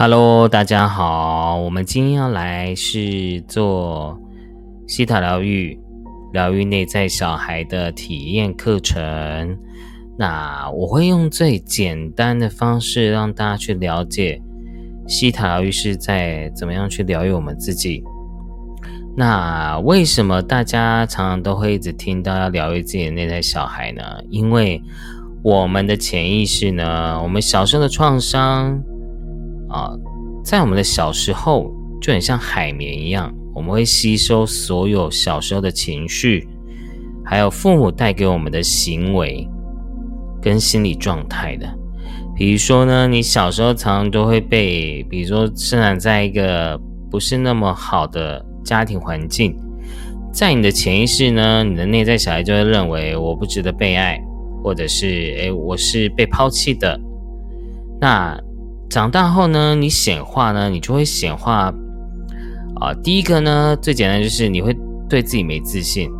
Hello，大家好，我们今天要来是做西塔疗愈、疗愈内在小孩的体验课程。那我会用最简单的方式让大家去了解西塔疗愈是在怎么样去疗愈我们自己。那为什么大家常常都会一直听到要疗愈自己的内在小孩呢？因为我们的潜意识呢，我们小时候的创伤。啊，在我们的小时候就很像海绵一样，我们会吸收所有小时候的情绪，还有父母带给我们的行为跟心理状态的。比如说呢，你小时候常常都会被，比如说生长在一个不是那么好的家庭环境，在你的潜意识呢，你的内在小孩就会认为我不值得被爱，或者是诶我是被抛弃的，那。长大后呢，你显化呢，你就会显化啊。第一个呢，最简单就是你会对自己没自信。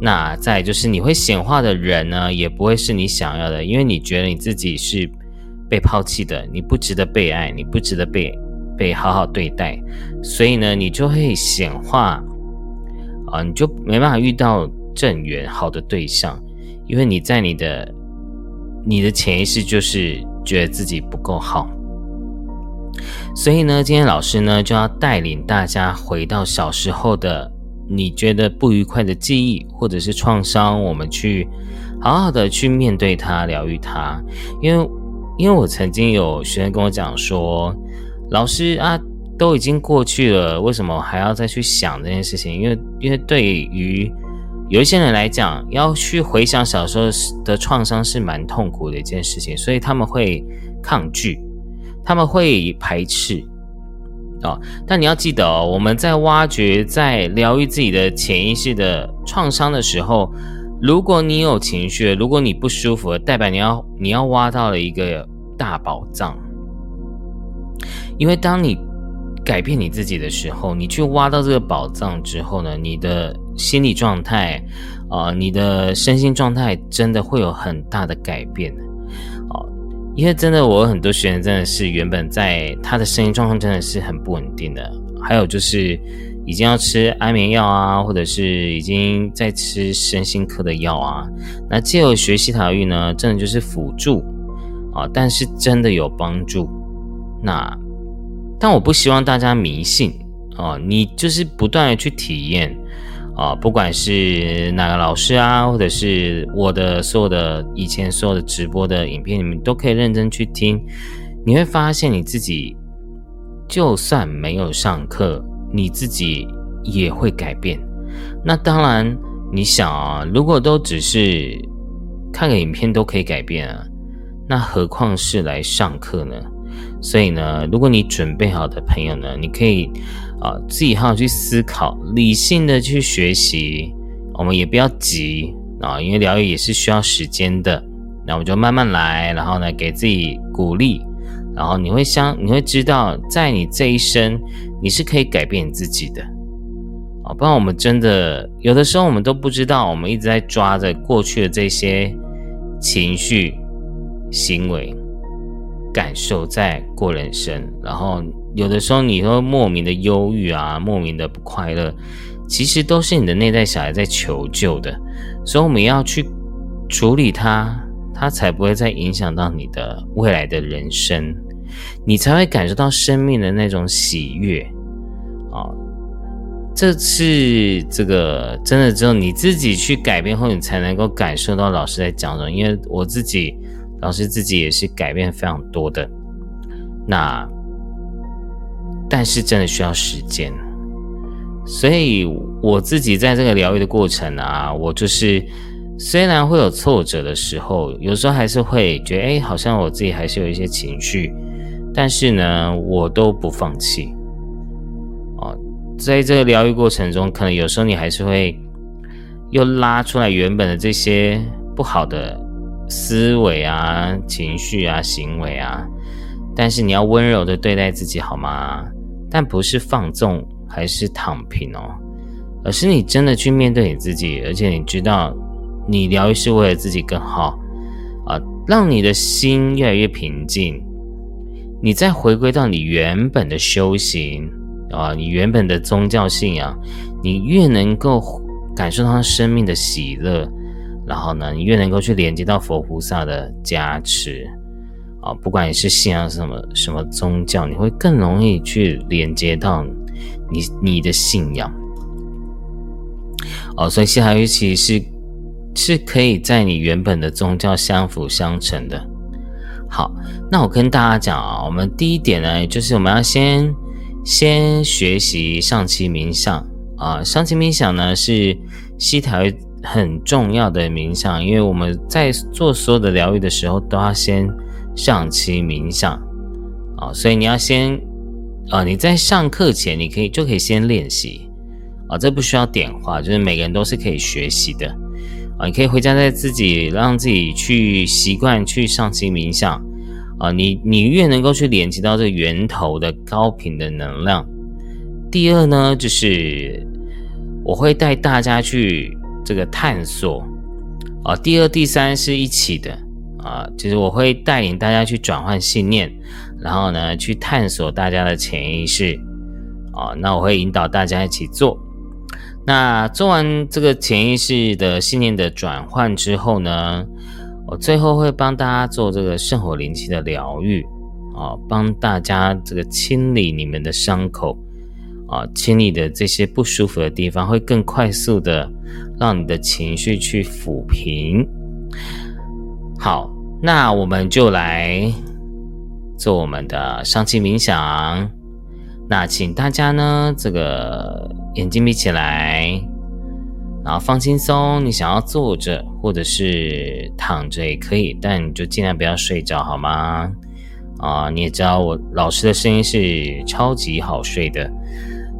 那再就是你会显化的人呢，也不会是你想要的，因为你觉得你自己是被抛弃的，你不值得被爱，你不值得被被好好对待，所以呢，你就会显化啊，你就没办法遇到正缘好的对象，因为你在你的你的潜意识就是觉得自己不够好。所以呢，今天老师呢就要带领大家回到小时候的你觉得不愉快的记忆或者是创伤，我们去好好的去面对它，疗愈它。因为，因为我曾经有学生跟我讲说，老师啊，都已经过去了，为什么还要再去想这件事情？因为，因为对于有一些人来讲，要去回想小时候的创伤是蛮痛苦的一件事情，所以他们会抗拒。他们会排斥啊，但你要记得哦，我们在挖掘、在疗愈自己的潜意识的创伤的时候，如果你有情绪，如果你不舒服，代表你要你要挖到了一个大宝藏。因为当你改变你自己的时候，你去挖到这个宝藏之后呢，你的心理状态啊，你的身心状态真的会有很大的改变。因为真的，我很多学员真的是原本在他的声音状况真的是很不稳定的，还有就是已经要吃安眠药啊，或者是已经在吃身心科的药啊。那借由学习疗愈呢，真的就是辅助啊，但是真的有帮助。那但我不希望大家迷信啊，你就是不断的去体验。啊，不管是哪个老师啊，或者是我的所有的以前所有的直播的影片，你们都可以认真去听，你会发现你自己就算没有上课，你自己也会改变。那当然，你想啊，如果都只是看个影片都可以改变啊，那何况是来上课呢？所以呢，如果你准备好的朋友呢，你可以。啊，自己好好去思考，理性的去学习，我们也不要急啊，因为疗愈也是需要时间的。那我们就慢慢来，然后呢，给自己鼓励，然后你会相，你会知道，在你这一生，你是可以改变你自己的。啊，不然我们真的有的时候我们都不知道，我们一直在抓着过去的这些情绪、行为、感受在过人生，然后。有的时候，你会莫名的忧郁啊，莫名的不快乐，其实都是你的内在小孩在求救的，所以我们要去处理它，它才不会再影响到你的未来的人生，你才会感受到生命的那种喜悦啊！这是这个真的只有你自己去改变后，你才能够感受到老师在讲什么。因为我自己，老师自己也是改变非常多的，那。但是真的需要时间，所以我自己在这个疗愈的过程啊，我就是虽然会有挫折的时候，有时候还是会觉得，哎，好像我自己还是有一些情绪，但是呢，我都不放弃。哦，在这个疗愈过程中，可能有时候你还是会又拉出来原本的这些不好的思维啊、情绪啊、行为啊，但是你要温柔的对待自己，好吗？但不是放纵还是躺平哦，而是你真的去面对你自己，而且你知道，你疗愈是为了自己更好。啊，让你的心越来越平静，你再回归到你原本的修行啊，你原本的宗教信仰，你越能够感受到生命的喜乐，然后呢，你越能够去连接到佛菩萨的加持。啊，不管你是信仰什么什么宗教，你会更容易去连接到你你的信仰哦，所以西海玉其实是。是可以在你原本的宗教相辅相成的。好，那我跟大家讲啊，我们第一点呢，就是我们要先先学习上期冥想啊。上期冥想呢是西条很重要的冥想，因为我们在做所有的疗愈的时候都要先上期冥想。啊，所以你要先啊，你在上课前你可以就可以先练习。啊，这不需要点化，就是每个人都是可以学习的。啊，你可以回家再自己让自己去习惯去上期冥想。啊，你你越能够去连接到这源头的高频的能量。第二呢，就是我会带大家去这个探索。啊，第二、第三是一起的。啊，就是我会带领大家去转换信念，然后呢去探索大家的潜意识啊，那我会引导大家一起做。那做完这个潜意识的信念的转换之后呢，我最后会帮大家做这个圣火灵气的疗愈，啊，帮大家这个清理你们的伤口，啊，清理的这些不舒服的地方，会更快速的让你的情绪去抚平。好，那我们就来做我们的上气冥想。那请大家呢，这个。眼睛闭起来，然后放轻松。你想要坐着或者是躺着也可以，但你就尽量不要睡着，好吗？啊，你也知道我老师的声音是超级好睡的，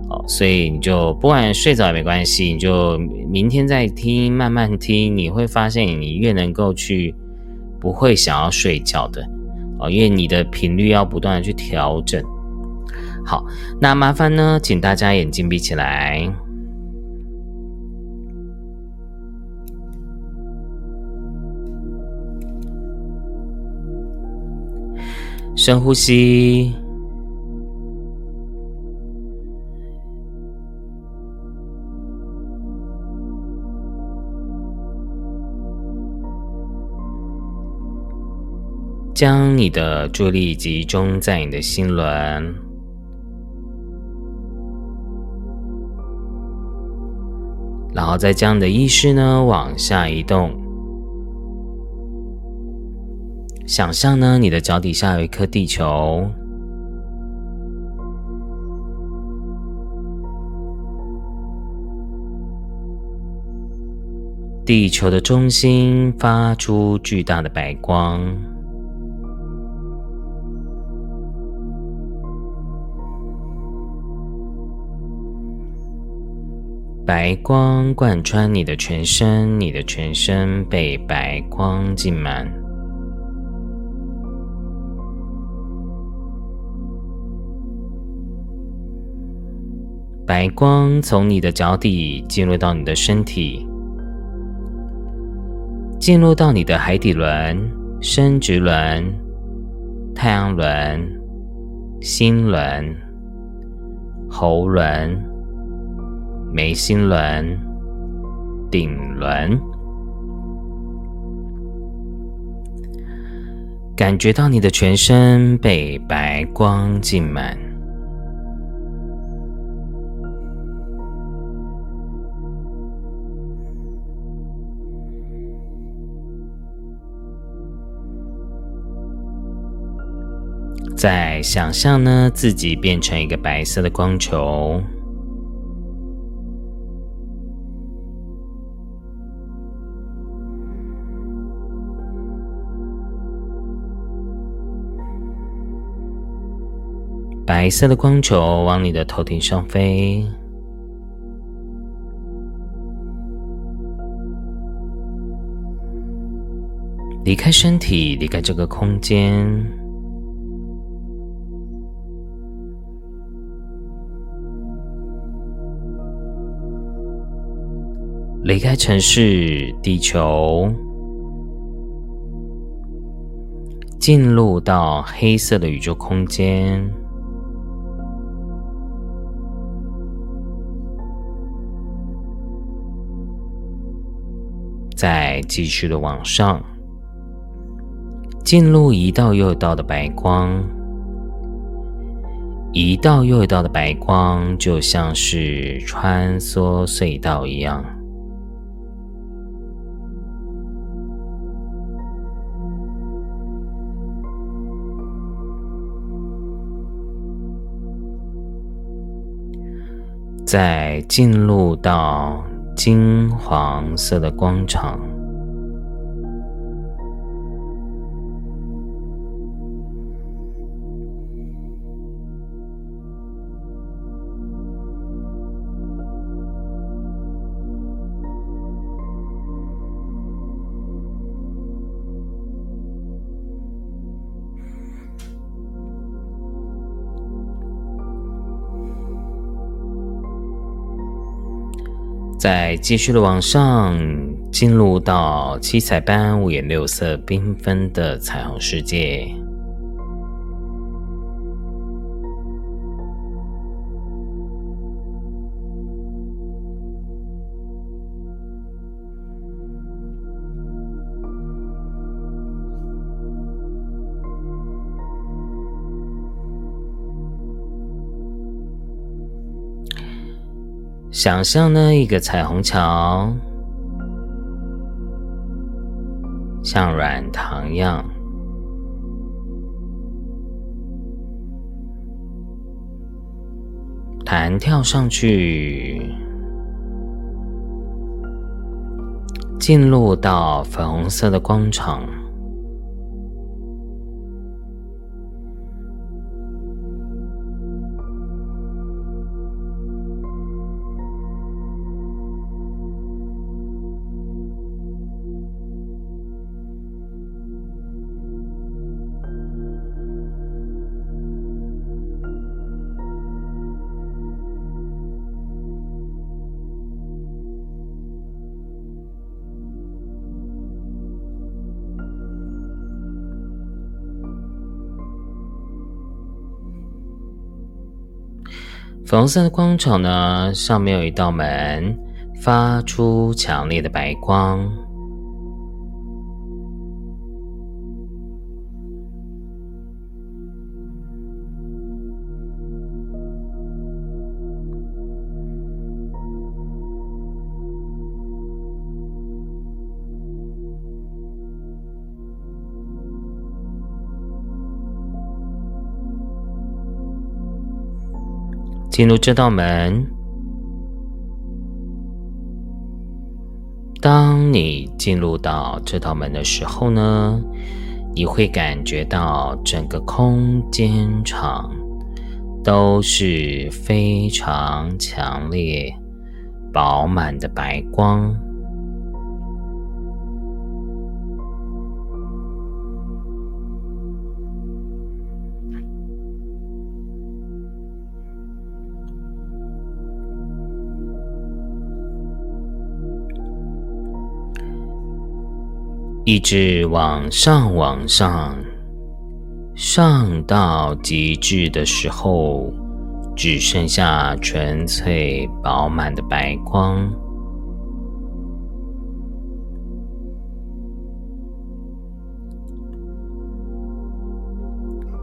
哦，所以你就不管睡着也没关系，你就明天再听，慢慢听，你会发现你越能够去不会想要睡觉的，哦，因为你的频率要不断的去调整。好，那麻烦呢，请大家眼睛闭起来，深呼吸，将你的注意力集中在你的心轮。然后再将你的意识呢往下移动，想象呢你的脚底下有一颗地球，地球的中心发出巨大的白光。白光贯穿你的全身，你的全身被白光浸满。白光从你的脚底进入到你的身体，进入到你的海底轮、生殖轮、太阳轮、心轮、喉轮。眉心轮、顶轮，感觉到你的全身被白光浸满。再想象呢，自己变成一个白色的光球。白色的光球往你的头顶上飞，离开身体，离开这个空间，离开城市，地球。进入到黑色的宇宙空间，再继续的往上，进入一道又一道的白光，一道又一道的白光，就像是穿梭隧道一样。再进入到金黄色的光场。再继续的往上，进入到七彩般、五颜六色、缤纷的彩虹世界。想象呢，一个彩虹桥，像软糖一样，弹跳上去，进入到粉红色的光场。粉红色的光场呢，上面有一道门，发出强烈的白光。进入这道门。当你进入到这道门的时候呢，你会感觉到整个空间场都是非常强烈、饱满的白光。一直往上，往上，上到极致的时候，只剩下纯粹饱满的白光。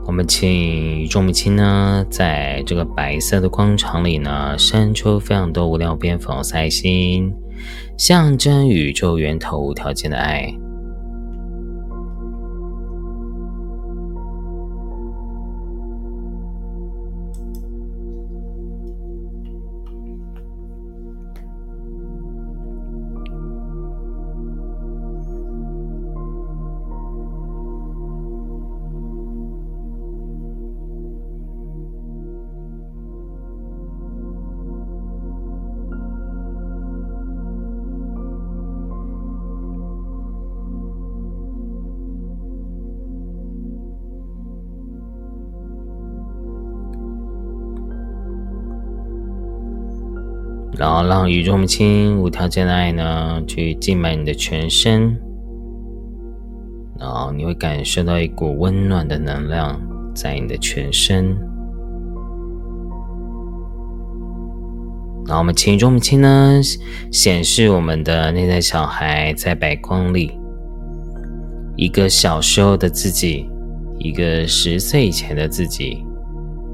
我们请宇宙母亲呢，在这个白色的光场里呢，伸出非常多无量边粉红色爱心，象征宇宙源头无条件的爱。然后让宇宙母亲无条件的爱呢，去浸满你的全身，然后你会感受到一股温暖的能量在你的全身。然后我们请中母亲呢，显示我们的内在小孩在白光里，一个小时候的自己，一个十岁以前的自己。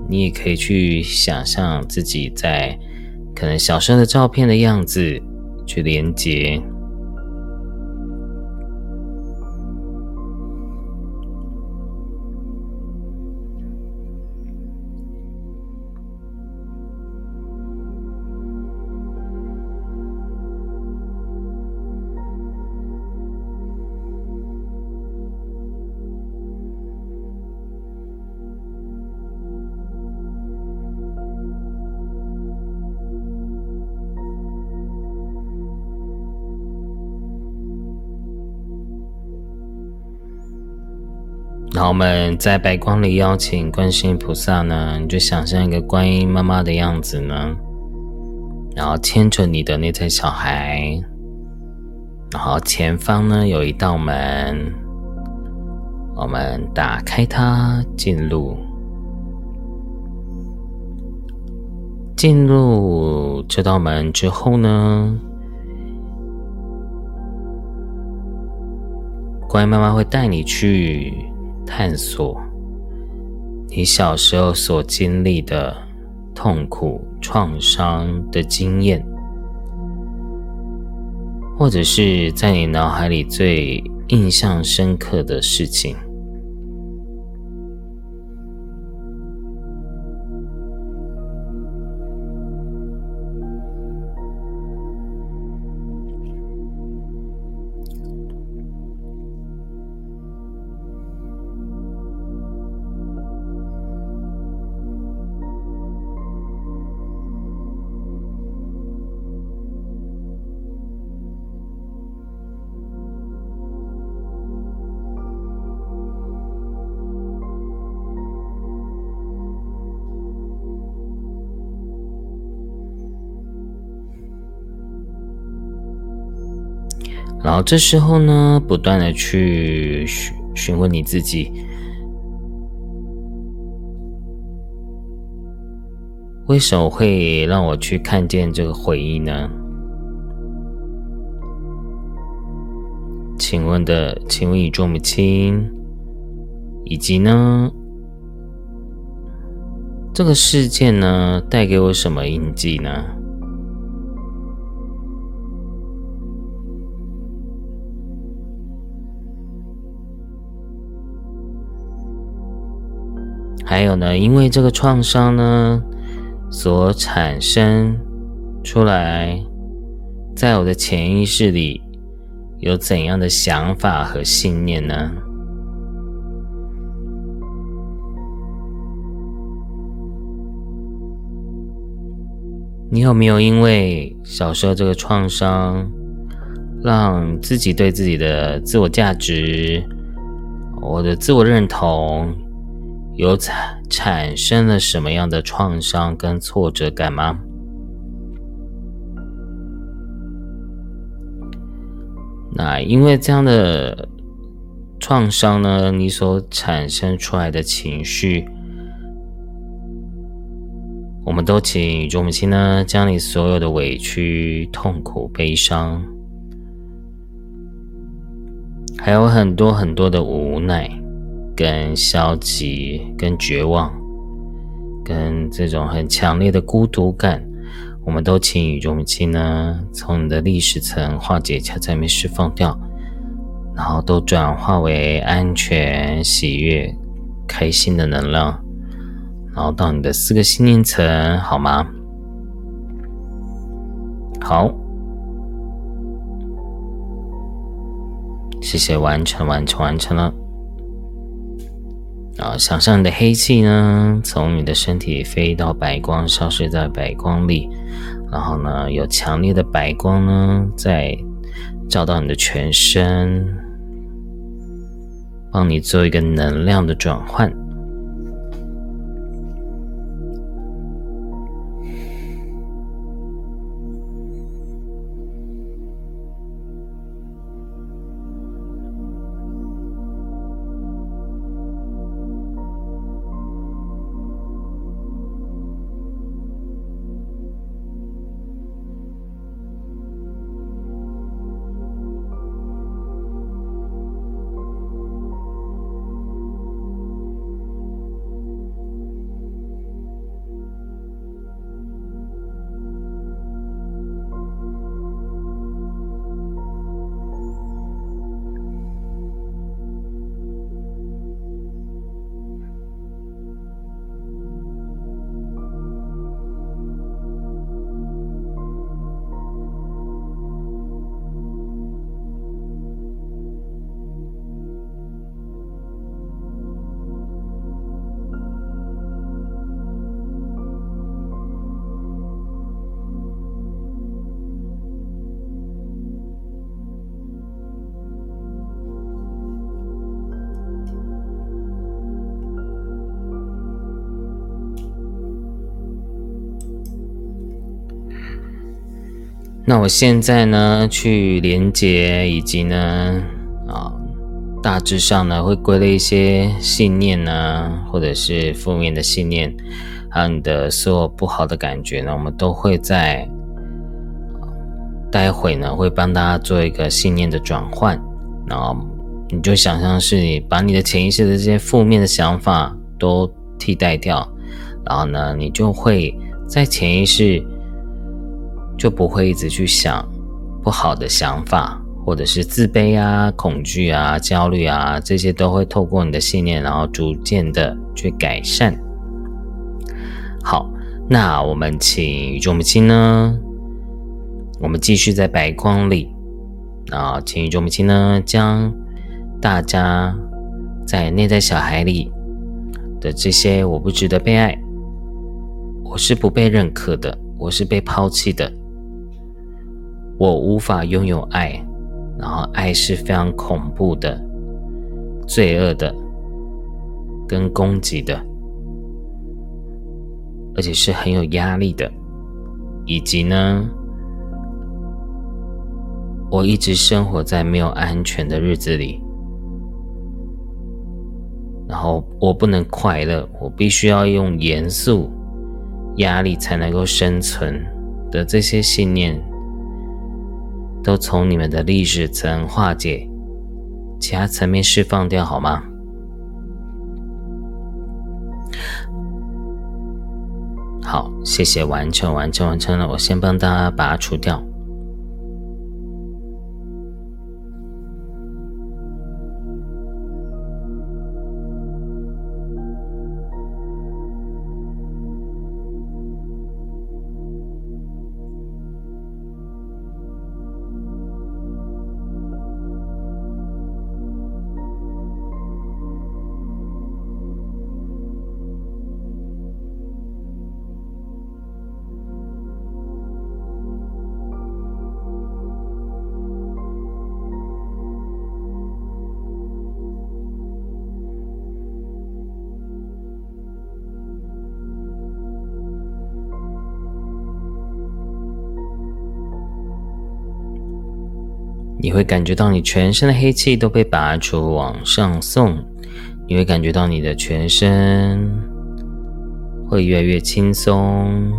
你也可以去想象自己在可能小时候的照片的样子，去连接。然后我们在白光里邀请观世音菩萨呢，你就想象一个观音妈妈的样子呢，然后牵着你的内在小孩，然后前方呢有一道门，我们打开它进入，进入这道门之后呢，观音妈妈会带你去。探索你小时候所经历的痛苦、创伤的经验，或者是在你脑海里最印象深刻的事情。然后这时候呢，不断的去询询问你自己，为什么会让我去看见这个回忆呢？请问的，请问你做母亲，以及呢，这个事件呢，带给我什么印记呢？还有呢，因为这个创伤呢，所产生出来，在我的潜意识里有怎样的想法和信念呢？你有没有因为小时候这个创伤，让自己对自己的自我价值、我的自我认同？有产产生了什么样的创伤跟挫折感吗？那因为这样的创伤呢，你所产生出来的情绪，我们都请宇宙母亲呢，将你所有的委屈、痛苦、悲伤，还有很多很多的无奈。跟消极、跟绝望、跟这种很强烈的孤独感，我们都请宇宙母亲呢，从你的历史层化解、悄悄没释放掉，然后都转化为安全、喜悦、开心的能量，然后到你的四个心念层，好吗？好，谢谢，完成，完成，完成了。啊！想象你的黑气呢，从你的身体飞到白光，消失在白光里，然后呢，有强烈的白光呢，在照到你的全身，帮你做一个能量的转换。那我现在呢，去连接以及呢，啊，大致上呢，会归类一些信念呢，或者是负面的信念，还有你的所有不好的感觉呢，我们都会在待会呢，会帮大家做一个信念的转换，然后你就想象是你把你的潜意识的这些负面的想法都替代掉，然后呢，你就会在潜意识。就不会一直去想不好的想法，或者是自卑啊、恐惧啊、焦虑啊，这些都会透过你的信念，然后逐渐的去改善。好，那我们请宇宙母亲呢，我们继续在白光里啊，请宇宙母亲呢，将大家在内在小孩里的这些我不值得被爱，我是不被认可的，我是被抛弃的。我无法拥有爱，然后爱是非常恐怖的、罪恶的、跟攻击的，而且是很有压力的。以及呢，我一直生活在没有安全的日子里，然后我不能快乐，我必须要用严肃、压力才能够生存的这些信念。都从你们的历史层化解，其他层面释放掉好吗？好，谢谢，完成，完成，完成了。我先帮大家把它除掉。你会感觉到你全身的黑气都被拔出，往上送。你会感觉到你的全身会越来越轻松。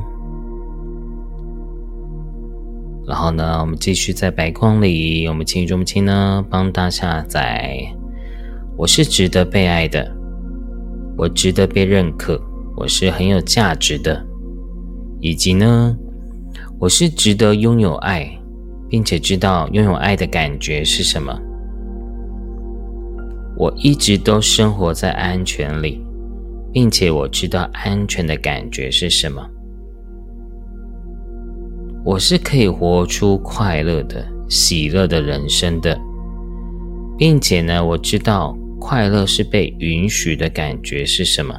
然后呢，我们继续在白光里，我们轻中轻呢，帮大家下载。我是值得被爱的，我值得被认可，我是很有价值的，以及呢，我是值得拥有爱。并且知道拥有爱的感觉是什么。我一直都生活在安全里，并且我知道安全的感觉是什么。我是可以活出快乐的、喜乐的人生的，并且呢，我知道快乐是被允许的感觉是什么。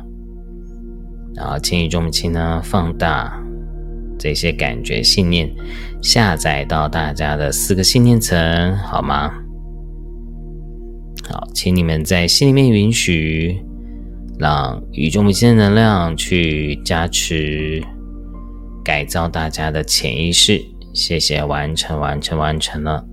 然后，轻语重轻呢，放大。这些感觉信念下载到大家的四个信念层，好吗？好，请你们在心里面允许，让宇宙无限的能量去加持、改造大家的潜意识。谢谢，完成，完成，完成了。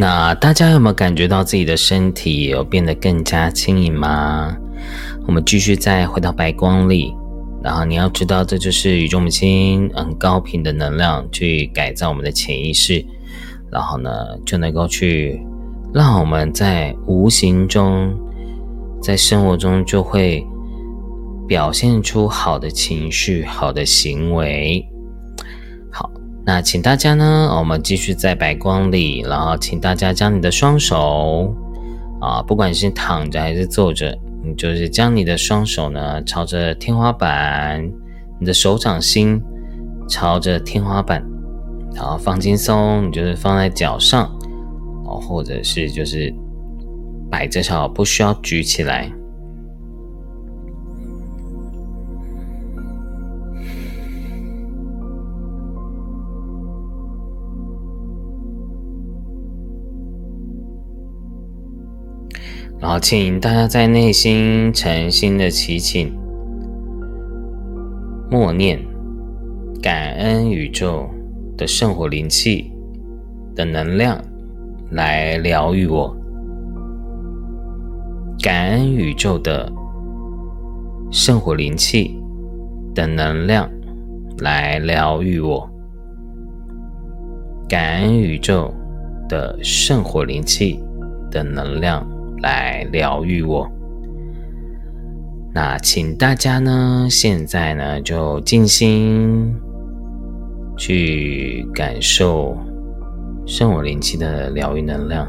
那大家有没有感觉到自己的身体有变得更加轻盈吗？我们继续再回到白光里，然后你要知道，这就是宇宙母亲很高频的能量去改造我们的潜意识，然后呢就能够去让我们在无形中，在生活中就会表现出好的情绪、好的行为。那请大家呢，我们继续在白光里，然后请大家将你的双手。啊，不管是躺着还是坐着，你就是将你的双手呢朝着天花板，你的手掌心朝着天花板，然后放轻松，你就是放在脚上，哦，或者是就是摆着脚，不需要举起来。然后，请大家在内心诚心的祈请、默念、感恩宇宙的圣火灵气的能量来疗愈我，感恩宇宙的圣火灵气的能量来疗愈我，感恩宇宙的圣火灵气的能量。来疗愈我。那请大家呢，现在呢就静心去感受圣火灵气的疗愈能量。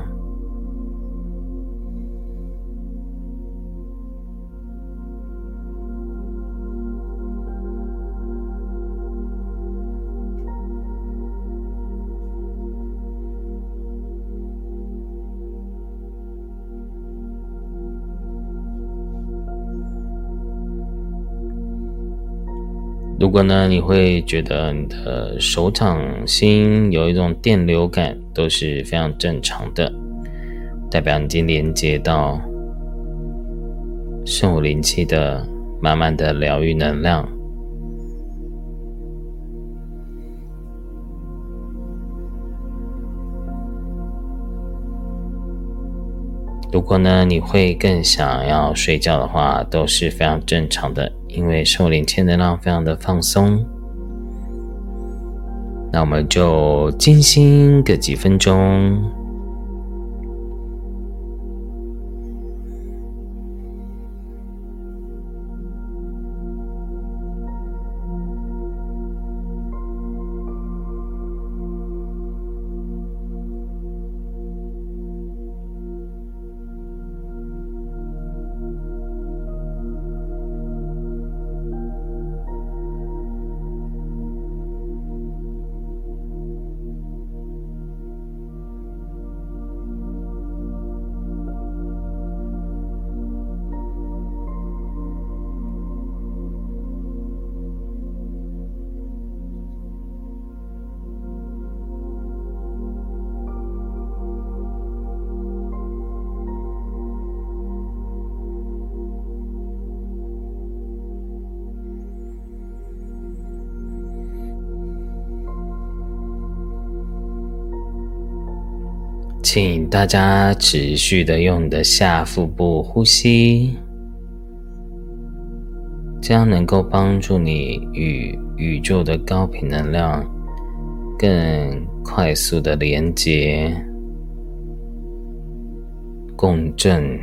如果呢，你会觉得你的手掌心有一种电流感，都是非常正常的，代表你已经连接到圣火灵气的满满的疗愈能量。如果呢，你会更想要睡觉的话，都是非常正常的。因为受灵气能量非常的放松，那我们就静心个几分钟。大家持续的用你的下腹部呼吸，这样能够帮助你与宇宙的高频能量更快速的连接、共振。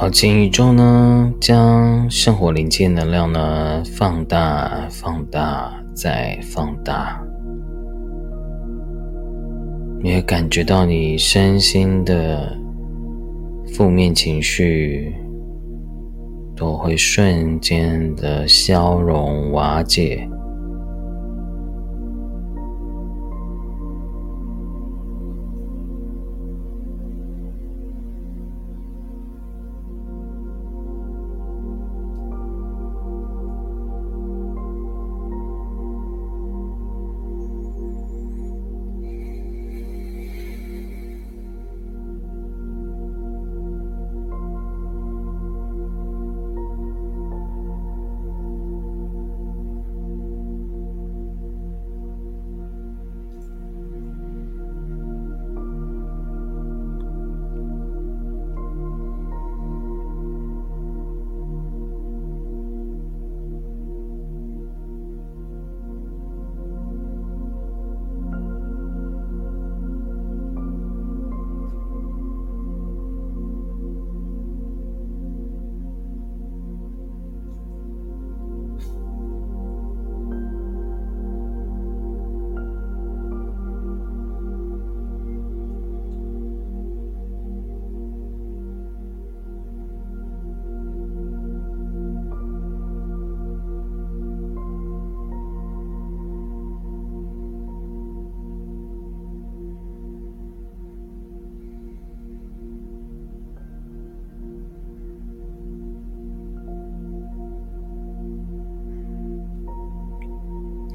好，请宇宙呢，将生活连接能量呢放大、放大、再放大。你会感觉到你身心的负面情绪都会瞬间的消融瓦解。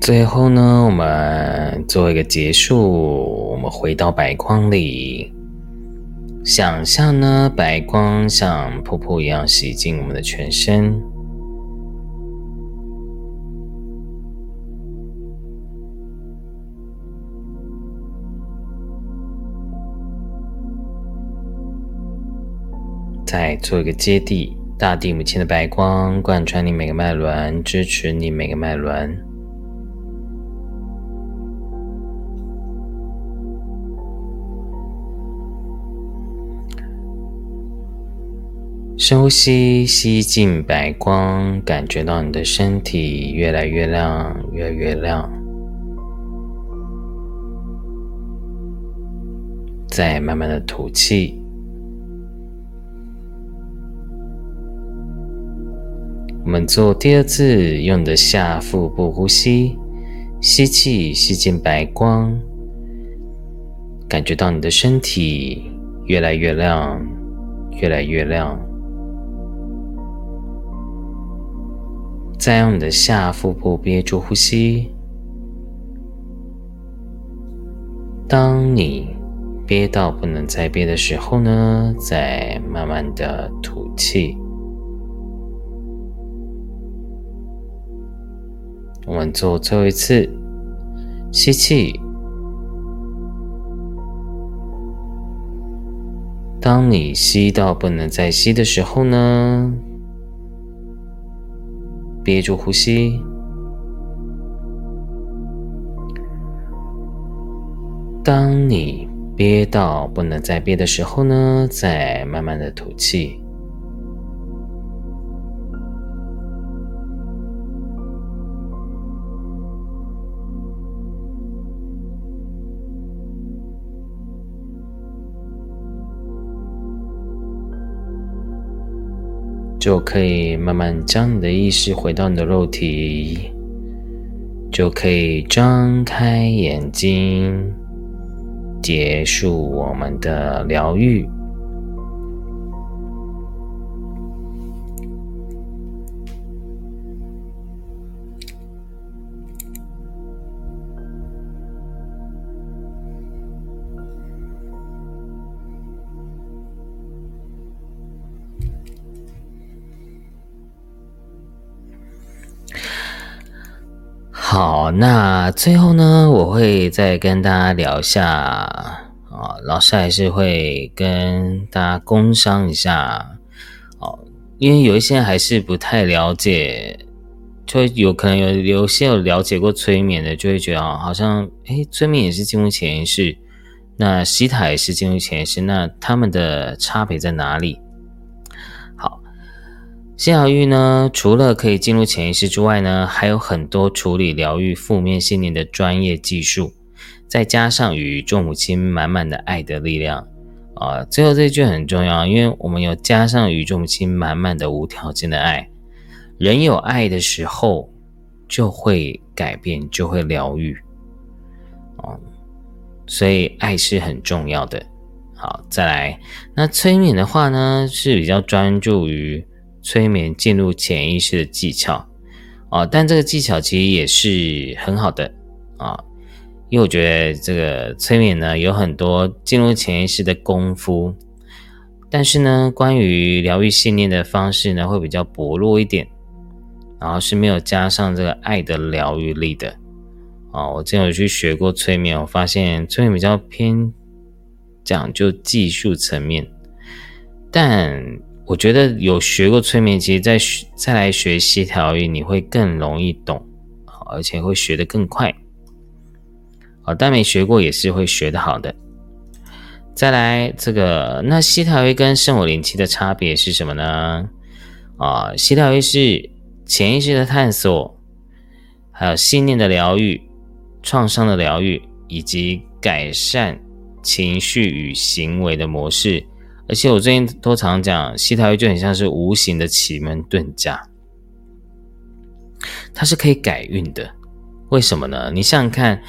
最后呢，我们做一个结束。我们回到白光里，想象呢，白光像瀑布一样洗净我们的全身。再做一个接地，大地母亲的白光贯穿你每个脉轮，支持你每个脉轮。深呼吸，吸进白光，感觉到你的身体越来越亮，越来越亮。再慢慢的吐气。我们做第二次，用你的下腹部呼吸，吸气，吸进白光，感觉到你的身体越来越亮，越来越亮。再用你的下腹部憋住呼吸。当你憋到不能再憋的时候呢，再慢慢的吐气。我们做最后一次，吸气。当你吸到不能再吸的时候呢？憋住呼吸。当你憋到不能再憋的时候呢，再慢慢的吐气，就可以慢慢将你的意识回到你的肉体，就可以张开眼睛，结束我们的疗愈。好，那最后呢，我会再跟大家聊一下啊，老师还是会跟大家工商一下哦，因为有一些人还是不太了解，就有可能有有些有了解过催眠的，就会觉得啊，好像诶，催眠也是进入潜意识，那西塔也是进入潜意识，那他们的差别在哪里？西疗愈呢，除了可以进入潜意识之外呢，还有很多处理疗愈负面信念的专业技术，再加上与宇宙母亲满满的爱的力量啊！最后这句很重要，因为我们有加上宇宙母亲满满的无条件的爱。人有爱的时候，就会改变，就会疗愈哦。所以爱是很重要的。好，再来，那催眠的话呢，是比较专注于。催眠进入潜意识的技巧啊，但这个技巧其实也是很好的啊，因为我觉得这个催眠呢有很多进入潜意识的功夫，但是呢，关于疗愈信念的方式呢会比较薄弱一点，然后是没有加上这个爱的疗愈力的啊。我之前有去学过催眠，我发现催眠比较偏讲究技术层面，但。我觉得有学过催眠，其实再再来学习调愈，你会更容易懂，而且会学得更快。啊，但没学过也是会学得好的。再来这个，那西调愈跟圣火灵气的差别是什么呢？啊，西调愈是潜意识的探索，还有信念的疗愈、创伤的疗愈，以及改善情绪与行为的模式。而且我最近都常讲，西塔愈就很像是无形的奇门遁甲，它是可以改运的。为什么呢？你想想看，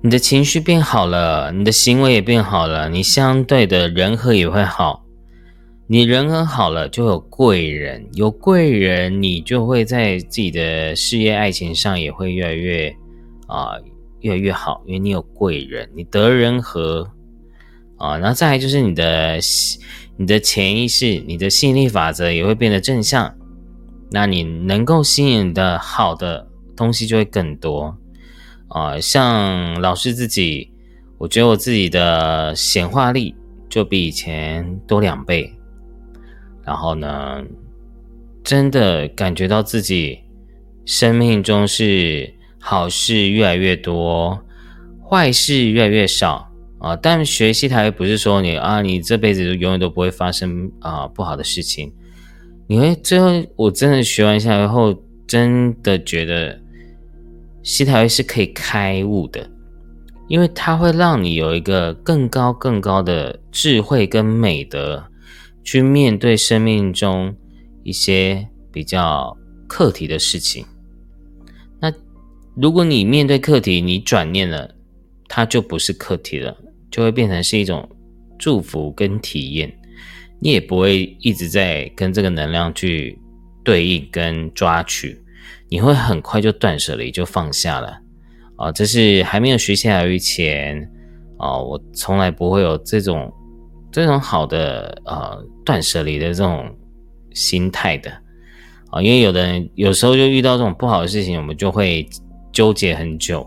你的情绪变好了，你的行为也变好了，你相对的人和也会好。你人和好了，就有贵人，有贵人，你就会在自己的事业、爱情上也会越来越啊，越来越好，因为你有贵人，你得人和。啊，然后再来就是你的你的潜意识，你的吸引力法则也会变得正向，那你能够吸引的好的东西就会更多。啊，像老师自己，我觉得我自己的显化力就比以前多两倍，然后呢，真的感觉到自己生命中是好事越来越多，坏事越来越少。啊，但学习台不是说你啊，你这辈子永远都不会发生啊不好的事情。你会最后，我真的学完下来后，真的觉得西台是可以开悟的，因为它会让你有一个更高更高的智慧跟美德，去面对生命中一些比较课题的事情。那如果你面对课题，你转念了，它就不是课题了。就会变成是一种祝福跟体验，你也不会一直在跟这个能量去对应跟抓取，你会很快就断舍离就放下了啊！这是还没有学习疗愈前啊，我从来不会有这种这种好的呃断舍离的这种心态的啊，因为有的人有时候就遇到这种不好的事情，我们就会纠结很久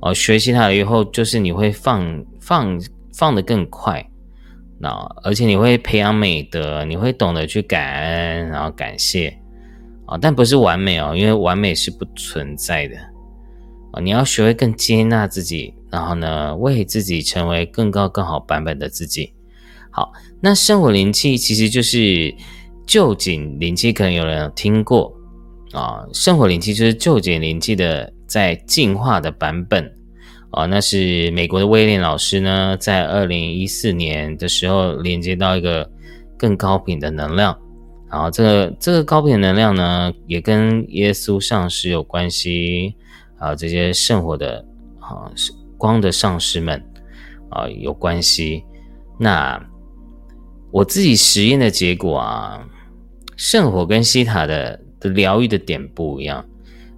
哦。学习它了以后，就是你会放。放放的更快，那而且你会培养美德，你会懂得去感恩，然后感谢啊，但不是完美哦，因为完美是不存在的啊，你要学会更接纳自己，然后呢，为自己成为更高更好版本的自己。好，那圣火灵气其实就是旧景灵气，可能有人听过啊，圣火灵气就是旧景灵气的在进化的版本。啊，那是美国的威廉老师呢，在二零一四年的时候连接到一个更高频的能量，然后这个这个高频能量呢，也跟耶稣上师有关系啊，这些圣火的啊光的上师们啊有关系。那我自己实验的结果啊，圣火跟西塔的的疗愈的点不一样。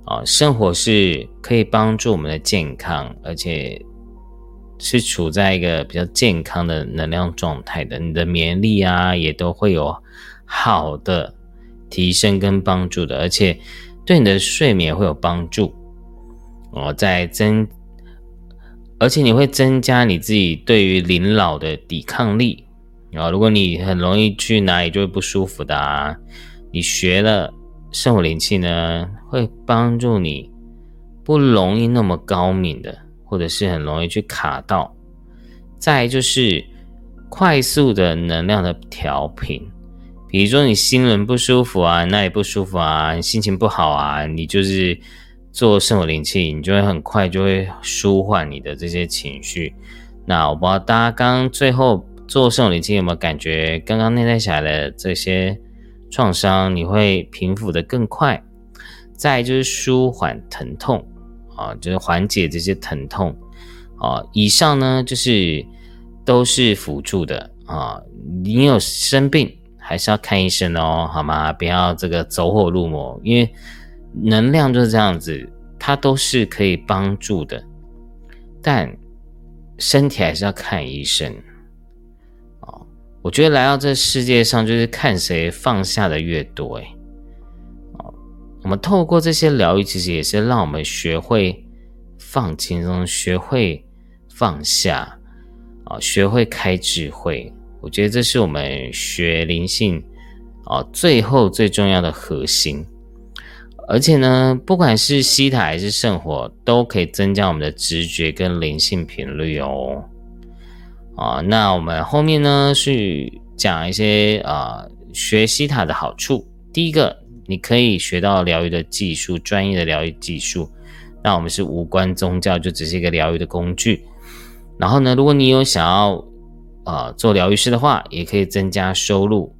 啊，生活是可以帮助我们的健康，而且是处在一个比较健康的能量状态的。你的免疫力啊，也都会有好的提升跟帮助的，而且对你的睡眠会有帮助。哦，在增，而且你会增加你自己对于临老的抵抗力。啊，如果你很容易去哪里就会不舒服的啊，你学了。圣火灵气呢，会帮助你不容易那么高敏的，或者是很容易去卡到。再就是快速的能量的调频，比如说你心轮不舒服啊，那也不舒服啊，心情不好啊，你就是做圣火灵气，你就会很快就会舒缓你的这些情绪。那我不知道大家刚最后做圣火灵气有没有感觉，刚刚内在下来的这些创伤，你会平复的更快。再就是舒缓疼痛啊，就是缓解这些疼痛啊。以上呢就是都是辅助的啊。你有生病。还是要看医生哦，好吗？不要这个走火入魔，因为能量就是这样子，它都是可以帮助的，但身体还是要看医生哦。我觉得来到这世界上，就是看谁放下的越多，哎，我们透过这些疗愈，其实也是让我们学会放轻松，学会放下，啊，学会开智慧。我觉得这是我们学灵性啊，最后最重要的核心。而且呢，不管是西塔还是圣火，都可以增加我们的直觉跟灵性频率哦。啊，那我们后面呢是讲一些啊学西塔的好处。第一个，你可以学到疗愈的技术，专业的疗愈技术。那我们是无关宗教，就只是一个疗愈的工具。然后呢，如果你有想要啊，做疗愈师的话，也可以增加收入，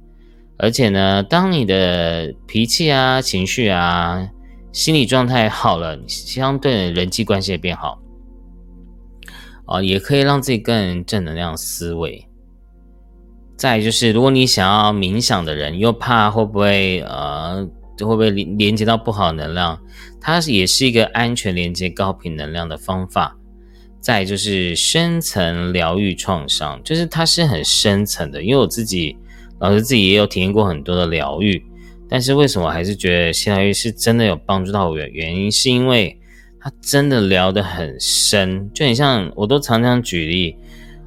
而且呢，当你的脾气啊、情绪啊、心理状态好了，相对人际关系也变好，啊，也可以让自己更正能量思维。再就是，如果你想要冥想的人，又怕会不会呃，会不会连连接到不好能量，它也是一个安全连接高频能量的方法。再就是深层疗愈创伤，就是它是很深层的。因为我自己老师自己也有体验过很多的疗愈，但是为什么还是觉得心疗愈是真的有帮助到我？的原因是因为它真的聊得很深，就很像我都常常举例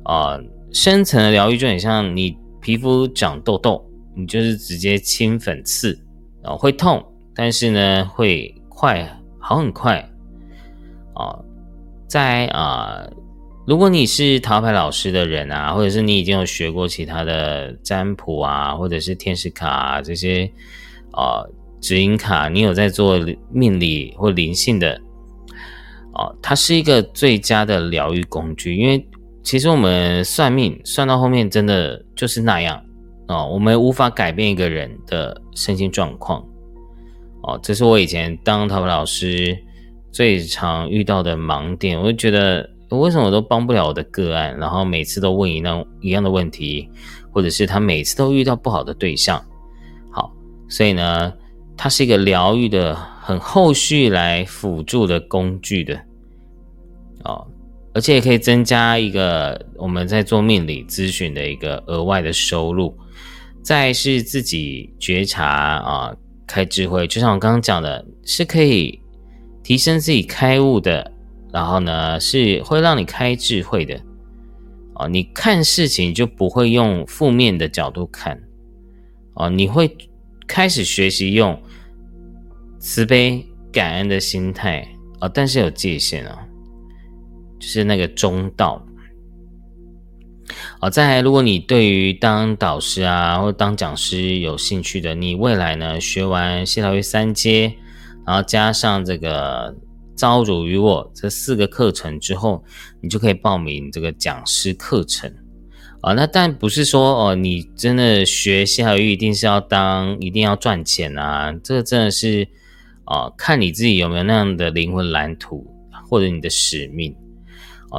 啊，深层的疗愈就很像你皮肤长痘痘，你就是直接清粉刺，然后会痛，但是呢会快好很快啊。在啊，如果你是桃牌老师的人啊，或者是你已经有学过其他的占卜啊，或者是天使卡啊这些啊指引卡，你有在做命理或灵性的啊，它是一个最佳的疗愈工具。因为其实我们算命算到后面，真的就是那样啊，我们无法改变一个人的身心状况哦。这是我以前当淘宝老师。最常遇到的盲点，我就觉得为什么我都帮不了我的个案，然后每次都问一样一样的问题，或者是他每次都遇到不好的对象。好，所以呢，它是一个疗愈的很后续来辅助的工具的哦，而且也可以增加一个我们在做命理咨询的一个额外的收入。再是自己觉察啊，开智慧，就像我刚刚讲的，是可以。提升自己开悟的，然后呢，是会让你开智慧的哦。你看事情就不会用负面的角度看哦，你会开始学习用慈悲感恩的心态啊，但是有界限啊，是那个中道啊。再来，如果你对于当导师啊或当讲师有兴趣的，你未来呢学完谢疗愈三阶。然后加上这个招辱于我这四个课程之后，你就可以报名这个讲师课程啊。那但不是说哦，你真的学谢海语一定是要当，一定要赚钱啊。这个真的是啊，看你自己有没有那样的灵魂蓝图或者你的使命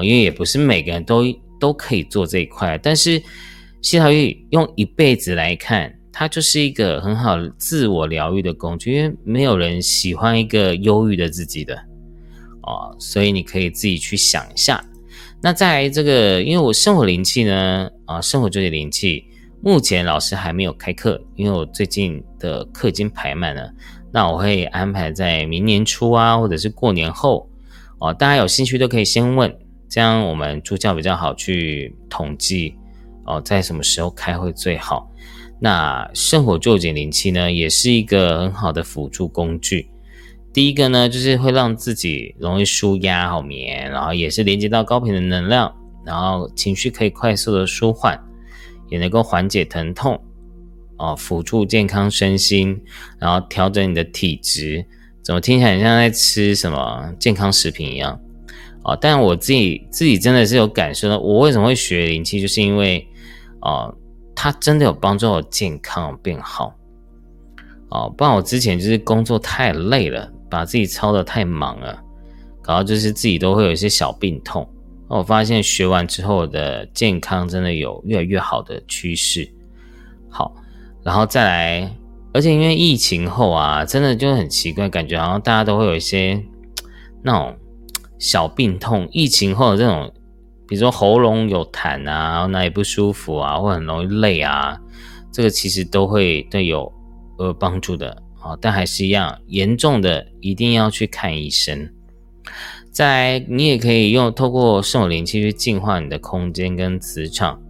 因为也不是每个人都都可以做这一块，但是西海语用一辈子来看。它就是一个很好自我疗愈的工具，因为没有人喜欢一个忧郁的自己的哦，所以你可以自己去想一下。那在这个，因为我生活灵气呢，啊，生活这些灵气，目前老师还没有开课，因为我最近的课已经排满了。那我会安排在明年初啊，或者是过年后哦，大家有兴趣都可以先问，这样我们助教比较好去统计哦，在什么时候开会最好。那圣火救解灵气呢，也是一个很好的辅助工具。第一个呢，就是会让自己容易舒压好眠，然后也是连接到高频的能量，然后情绪可以快速的舒缓，也能够缓解疼痛。哦，辅助健康身心，然后调整你的体质，怎么听起来很像在吃什么健康食品一样？哦，但我自己自己真的是有感受到，我为什么会学灵气，就是因为哦，它真的有帮助我健康变好。哦，不然我之前就是工作太累了，把自己操的太忙了，搞到就是自己都会有一些小病痛。我发现学完之后的健康真的有越来越好的趋势。好，然后再来，而且因为疫情后啊，真的就很奇怪，感觉好像大家都会有一些 那种小病痛。疫情后的这种，比如说喉咙有痰啊，哪里不舒服啊，或很容易累啊，这个其实都会对有。有帮助的啊，但还是一样严重的，一定要去看医生。再，你也可以用透过圣火灵气去净化你的空间跟磁场，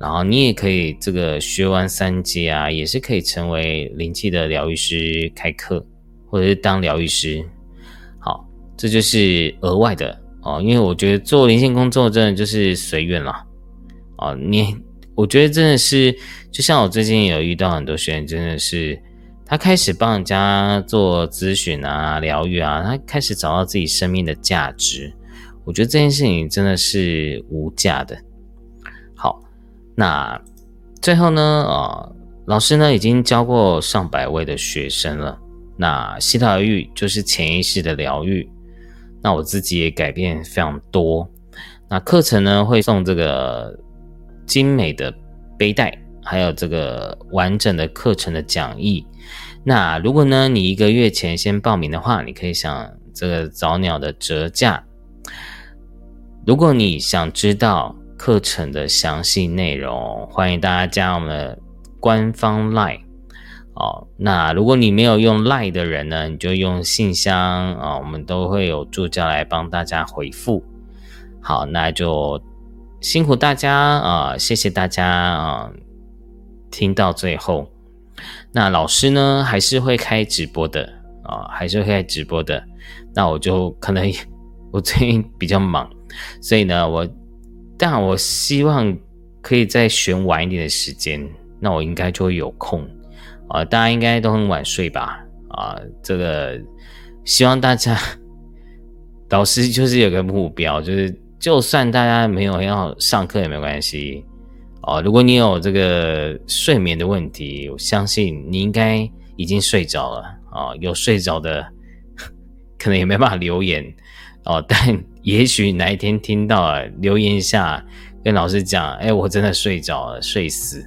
然后你也可以这个学完三阶啊，也是可以成为灵气的疗愈师，开课或者是当疗愈师。这就是额外的哦，因为我觉得做灵性工作真的就是随缘了啊，你。我觉得真的是，就像我最近有遇到很多学员，真的是他开始帮人家做咨询啊、疗愈啊，他开始找到自己生命的价值。我觉得这件事情真的是无价的。好，那最后呢，啊，老师呢已经教过上百位的学生了。那西塔疗愈就是潜意识的疗愈。那我自己也改变非常多。那课程呢会送这个。精美的背带，还有这个完整的课程的讲义。那如果呢，你一个月前先报名的话，你可以享这个早鸟的折价。如果你想知道课程的详细内容，欢迎大家加我们的官方 LINE 哦。那如果你没有用 LINE 的人呢，你就用信箱啊，我们都会有助教来帮大家回复。好，那就。辛苦大家啊！谢谢大家啊！听到最后，那老师呢还是会开直播的啊，还是会开直播的。那我就可能 我最近比较忙，所以呢，我但我希望可以再选晚一点的时间，那我应该就会有空啊。大家应该都很晚睡吧？啊，这个希望大家导师就是有个目标，就是。就算大家没有要上课也没关系哦。如果你有这个睡眠的问题，我相信你应该已经睡着了啊。有睡着的，可能也没办法留言哦。但也许哪一天听到了留言一下，跟老师讲，哎，我真的睡着了，睡死。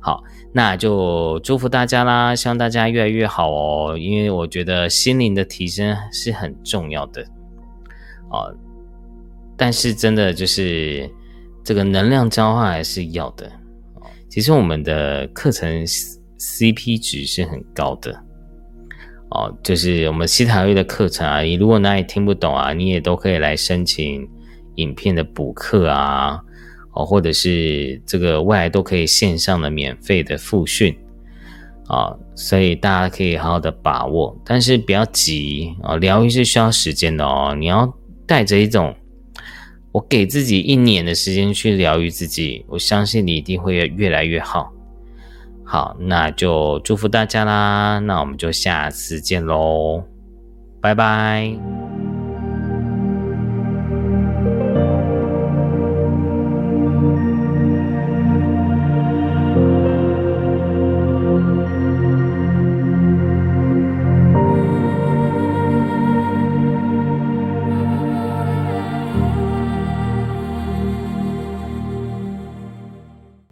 好，那就祝福大家啦，希望大家越来越好哦。因为我觉得心灵的提升是很重要的哦。但是真的就是这个能量交换还是要的其实我们的课程 CP 值是很高的哦，就是我们西塔瑞的课程啊，你如果哪里听不懂啊，你也都可以来申请影片的补课啊，哦，或者是这个未来都可以线上的免费的复训啊，所以大家可以好好的把握，但是不要急啊，疗愈是需要时间的哦，你要带着一种。我给自己一年的时间去疗愈自己，我相信你一定会越来越好。好，那就祝福大家啦，那我们就下次见喽，拜拜。